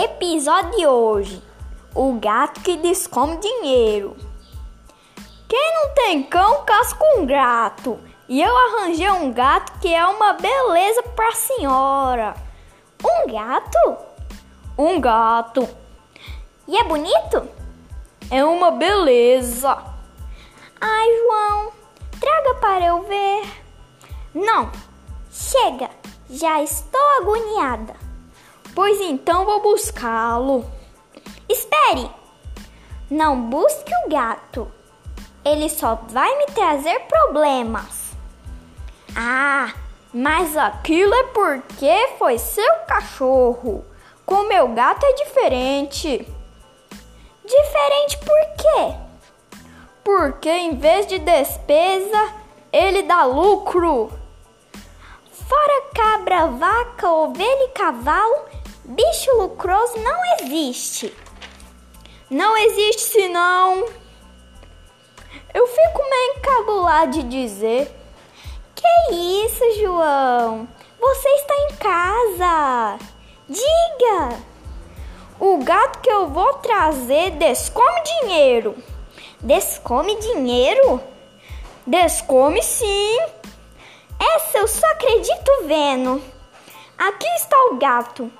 Episódio de hoje: O gato que descome dinheiro. Quem não tem cão, casca um gato. E eu arranjei um gato que é uma beleza pra senhora. Um gato? Um gato. E é bonito? É uma beleza. Ai, João, traga para eu ver. Não, chega, já estou agoniada. Pois então vou buscá-lo. Espere! Não busque o gato. Ele só vai me trazer problemas. Ah, mas aquilo é porque foi seu cachorro. Com meu gato é diferente. Diferente por quê? Porque em vez de despesa, ele dá lucro. Fora cabra, vaca, ovelha e cavalo, bicho lucroso não existe. Não existe senão. Eu fico meio encabulado de dizer. Que isso, João? Você está em casa. Diga! O gato que eu vou trazer descome dinheiro. Descome dinheiro? Descome sim. Essa eu só acredito vendo. Aqui está o gato.